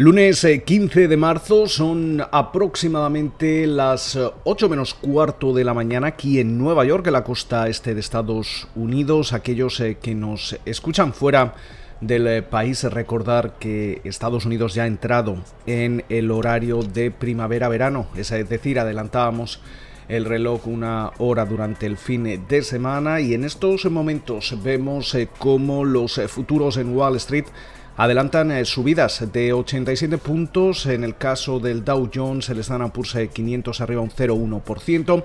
Lunes 15 eh, de marzo son aproximadamente las 8 eh, menos cuarto de la mañana aquí en Nueva York, en la costa este de Estados Unidos. Aquellos eh, que nos escuchan fuera del país, recordar que Estados Unidos ya ha entrado en el horario de primavera-verano, es decir, adelantábamos el reloj una hora durante el fin de semana y en estos momentos vemos cómo los futuros en Wall Street adelantan eh, subidas de 87 puntos. En el caso del Dow Jones, el Standard Poor's 500 arriba un 0,1%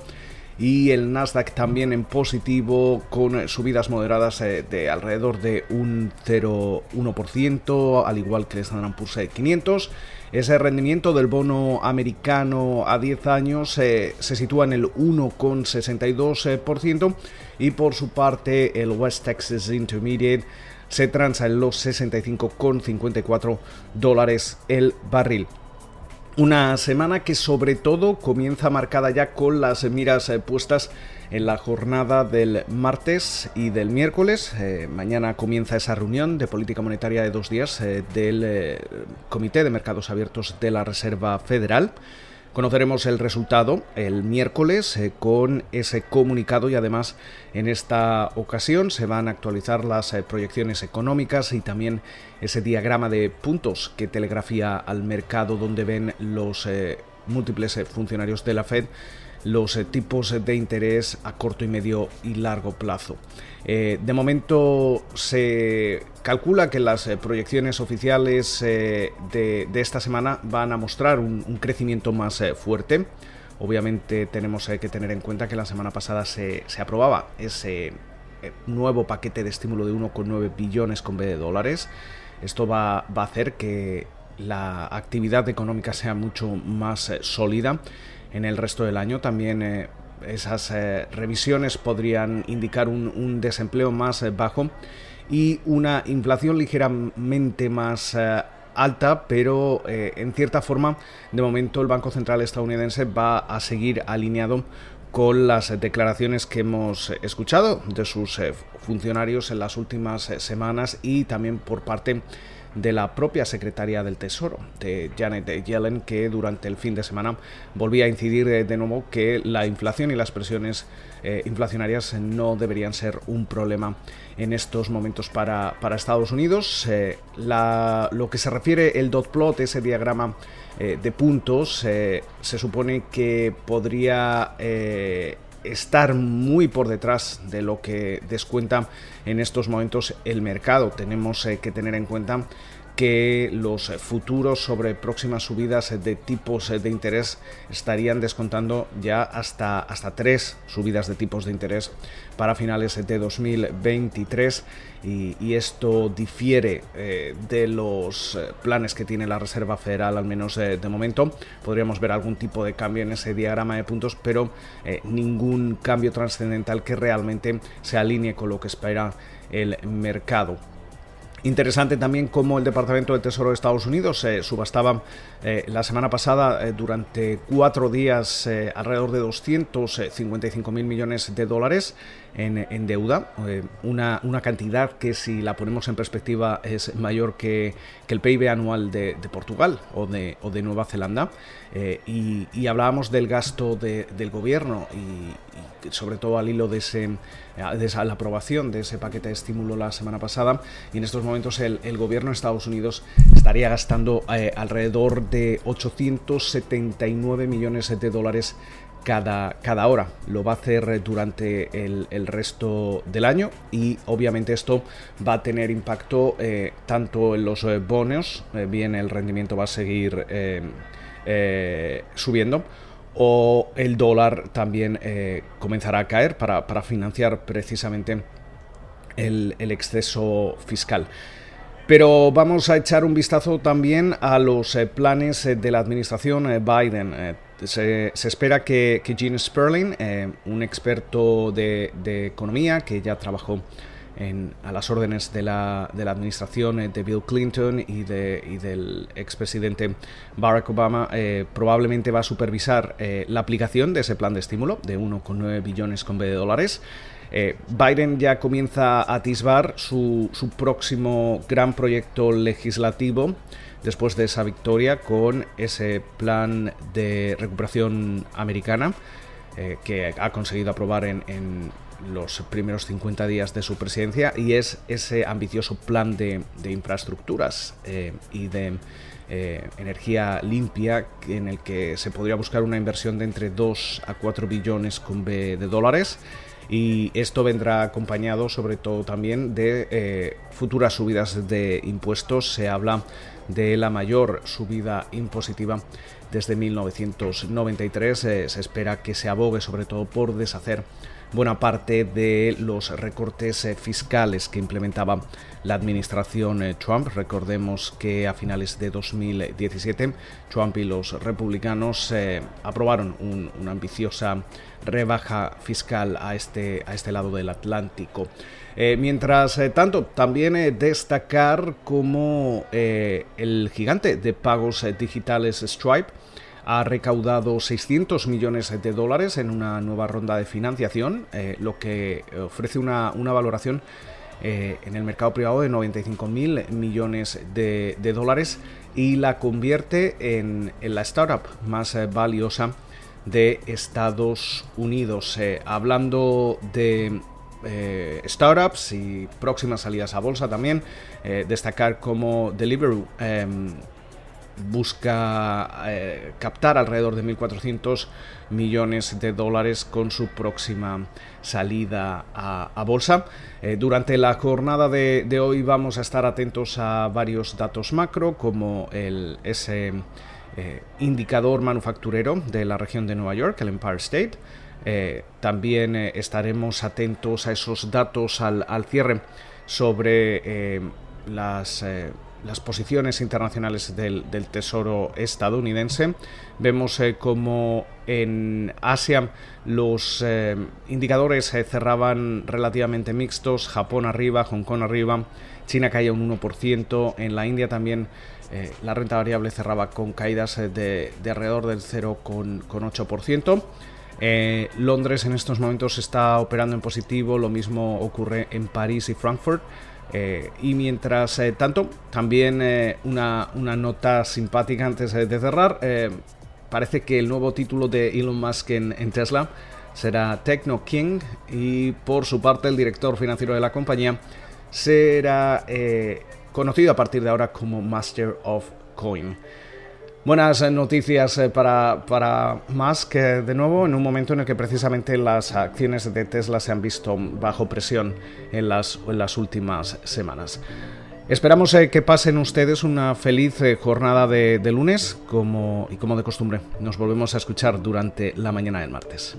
y el Nasdaq también en positivo con subidas moderadas eh, de alrededor de un 0,1%, al igual que el Standard Poor's 500. Ese rendimiento del bono americano a 10 años eh, se sitúa en el 1,62% y por su parte el West Texas Intermediate se transa en los 65,54 dólares el barril. Una semana que sobre todo comienza marcada ya con las miras eh, puestas en la jornada del martes y del miércoles. Eh, mañana comienza esa reunión de política monetaria de dos días eh, del Comité de Mercados Abiertos de la Reserva Federal. Conoceremos el resultado el miércoles eh, con ese comunicado y además en esta ocasión se van a actualizar las eh, proyecciones económicas y también ese diagrama de puntos que telegrafía al mercado donde ven los eh, múltiples funcionarios de la Fed los eh, tipos de interés a corto y medio y largo plazo. Eh, de momento se calcula que las eh, proyecciones oficiales de, esta semana van a mostrar un, crecimiento más fuerte. Obviamente tenemos que tener en cuenta que la semana pasada se, aprobaba ese nuevo paquete de estímulo de 1,9 billones con B de dólares. Esto va, va a hacer que la actividad económica sea mucho más sólida en el resto del año. También eh, esas eh, revisiones podrían indicar un, desempleo más eh, bajo y una inflación ligeramente más alta, pero en cierta forma, de momento el Banco Central estadounidense va a seguir alineado con las declaraciones que hemos escuchado de sus funcionarios en las últimas semanas y también por parte de la propia secretaria del Tesoro, de Janet Yellen, que durante el fin de semana volvía a incidir de nuevo que la inflación y las presiones eh, inflacionarias no deberían ser un problema en estos momentos para, Estados Unidos. Eh, lo que se refiere el dot plot, ese diagrama eh, de puntos, se supone que podría estar muy por detrás de lo que descuenta en estos momentos el mercado. Tenemos eh, que tener en cuenta que los futuros sobre próximas subidas de tipos de interés estarían descontando ya hasta, hasta tres subidas de tipos de interés para finales de 2023 y, esto difiere eh, de los eh, planes que tiene la Reserva Federal al menos de momento. Podríamos ver algún tipo de cambio en ese diagrama de puntos, pero eh, ningún cambio trascendental que realmente se alinee con lo que espera el mercado. Interesante también cómo el Departamento del Tesoro de Estados Unidos eh, subastaba eh, la semana pasada eh, durante cuatro días alrededor de 255 mil millones de dólares en, deuda, una, cantidad que si la ponemos en perspectiva es mayor que, el PIB anual de, Portugal o de, o de, Nueva Zelanda. Y, hablábamos del gasto del gobierno y, sobre todo al hilo de, ese, de la aprobación de ese paquete de estímulo la semana pasada. Y en estos momentos el, el gobierno de Estados Unidos estaría gastando eh, alrededor de 879 millones de dólares cada, cada, hora. Lo va a hacer durante el, el, resto del año y obviamente esto va a tener impacto eh, tanto en los eh, bonos, bien el rendimiento va a seguir subiendo, o el dólar también eh, comenzará a caer para, financiar precisamente el, exceso fiscal. Pero vamos a echar un vistazo también a los eh, planes eh, de la administración Biden. Se, espera que, que Gene Sperling, un experto de, economía que ya trabajó a las órdenes de la, de la, administración eh, de Bill Clinton y, de, y del expresidente Barack Obama, eh, probablemente va a supervisar eh, la aplicación de ese plan de estímulo de 1,9 billones con B de dólares. Biden ya comienza a atisbar su, su próximo gran proyecto legislativo después de esa victoria con ese plan de recuperación americana que ha conseguido aprobar en, los primeros 50 días de su presidencia y es ese ambicioso plan de, infraestructuras eh, y de eh, energía limpia en el que se podría buscar una inversión de entre 2 a 4 billones de dólares y esto vendrá acompañado sobre todo también de futuras subidas de impuestos. Se habla de la mayor subida impositiva desde 1993. Eh, se espera que se abogue sobre todo por deshacer buena parte de los recortes eh, fiscales que implementaba la administración eh, Trump. Recordemos que a finales de 2017 Trump y los republicanos aprobaron una ambiciosa rebaja fiscal a este, a este lado del Atlántico. mientras tanto, también destacar como el gigante de pagos digitales Stripe ha recaudado 600 millones de dólares en una nueva ronda de financiación, eh, lo que ofrece una, valoración eh, en el mercado privado de 95 mil millones de, dólares y la convierte en, la startup más eh, valiosa de Estados Unidos. hablando de startups y próximas salidas a bolsa también, destacar como Deliveroo em, busca eh, captar alrededor de 1.400 millones de dólares con su próxima salida a, bolsa. Eh, durante la jornada de, hoy vamos a estar atentos a varios datos macro como el, ese eh, indicador manufacturero de la región de Nueva York, el Empire State. también estaremos atentos a esos datos al, al cierre sobre las las posiciones internacionales del, Tesoro estadounidense. Vemos eh, como en Asia los eh, indicadores eh, cerraban relativamente mixtos, Japón arriba, Hong Kong arriba, China caía un 1%, en la India también la renta variable cerraba con caídas de, alrededor del 0,8%. Londres en estos momentos está operando en positivo, lo mismo ocurre en París y Frankfurt. Eh, y mientras eh, tanto, también eh, una, nota simpática antes de cerrar. parece que el nuevo título de Elon Musk en, en, Tesla será Techno King y por su parte el director financiero de la compañía será conocido a partir de ahora como Master of Coin. Buenas noticias eh, para, para Musk, de nuevo, en un momento en el que precisamente las acciones de Tesla se han visto bajo presión en las, en las últimas semanas. Esperamos eh, que pasen ustedes una feliz eh, jornada de, de lunes como, y como de costumbre. Nos volvemos a escuchar durante la mañana del martes.